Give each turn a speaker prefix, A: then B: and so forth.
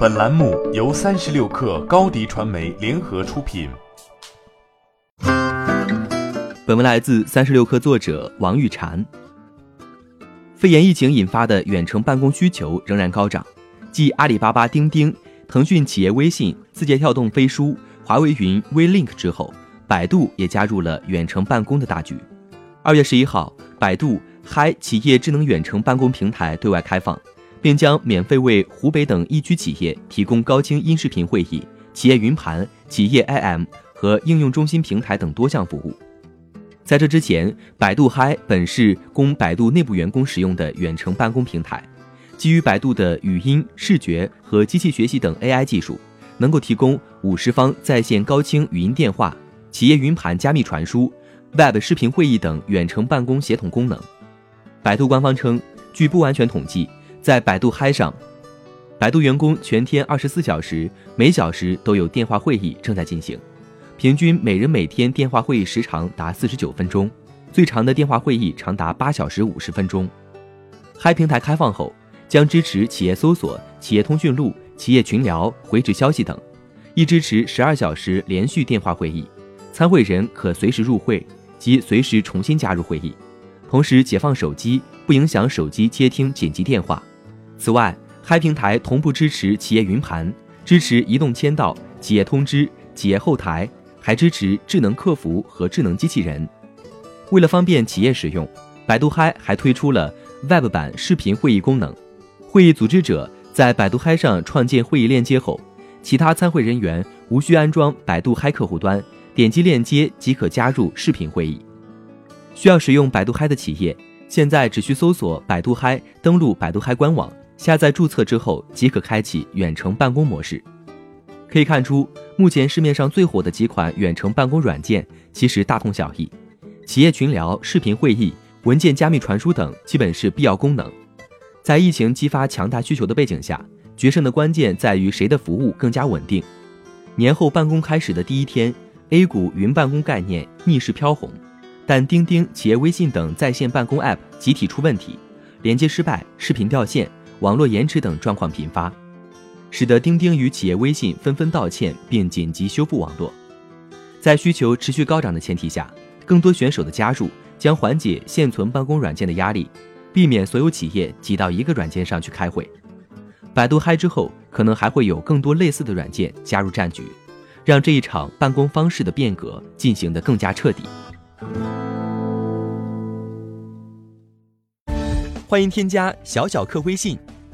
A: 本栏目由三十六氪高低传媒联合出品。
B: 本文来自三十六氪作者王玉婵。肺炎疫情引发的远程办公需求仍然高涨，继阿里巴巴钉钉、腾讯企业微信、字节跳动飞书、华为云 WeLink 之后，百度也加入了远程办公的大局。二月十一号，百度嗨企业智能远程办公平台对外开放。并将免费为湖北等疫区企业提供高清音视频会议、企业云盘、企业 IM 和应用中心平台等多项服务。在这之前，百度嗨本是供百度内部员工使用的远程办公平台，基于百度的语音、视觉和机器学习等 AI 技术，能够提供五十方在线高清语音电话、企业云盘加密传输、Web 视频会议等远程办公协同功能。百度官方称，据不完全统计。在百度嗨上，百度员工全天二十四小时，每小时都有电话会议正在进行，平均每人每天电话会议时长达四十九分钟，最长的电话会议长达八小时五十分钟。嗨平台开放后，将支持企业搜索、企业通讯录、企业群聊、回执消息等，亦支持十二小时连续电话会议，参会人可随时入会及随时重新加入会议，同时解放手机，不影响手机接听紧急电话。此外，嗨平台同步支持企业云盘，支持移动签到、企业通知、企业后台，还支持智能客服和智能机器人。为了方便企业使用，百度嗨还推出了 Web 版视频会议功能。会议组织者在百度嗨上创建会议链接后，其他参会人员无需安装百度嗨客户端，点击链接即可加入视频会议。需要使用百度嗨的企业，现在只需搜索百度嗨，登录百度嗨官网。下载注册之后即可开启远程办公模式。可以看出，目前市面上最火的几款远程办公软件其实大同小异，企业群聊、视频会议、文件加密传输等基本是必要功能。在疫情激发强大需求的背景下，决胜的关键在于谁的服务更加稳定。年后办公开始的第一天，A 股云办公概念逆势飘红，但钉钉、企业微信等在线办公 App 集体出问题，连接失败、视频掉线。网络延迟等状况频发，使得钉钉与企业微信纷纷道歉并紧急修复网络。在需求持续高涨的前提下，更多选手的加入将缓解现存办公软件的压力，避免所有企业挤到一个软件上去开会。百度嗨之后，可能还会有更多类似的软件加入战局，让这一场办公方式的变革进行得更加彻底。欢迎添加小小客微信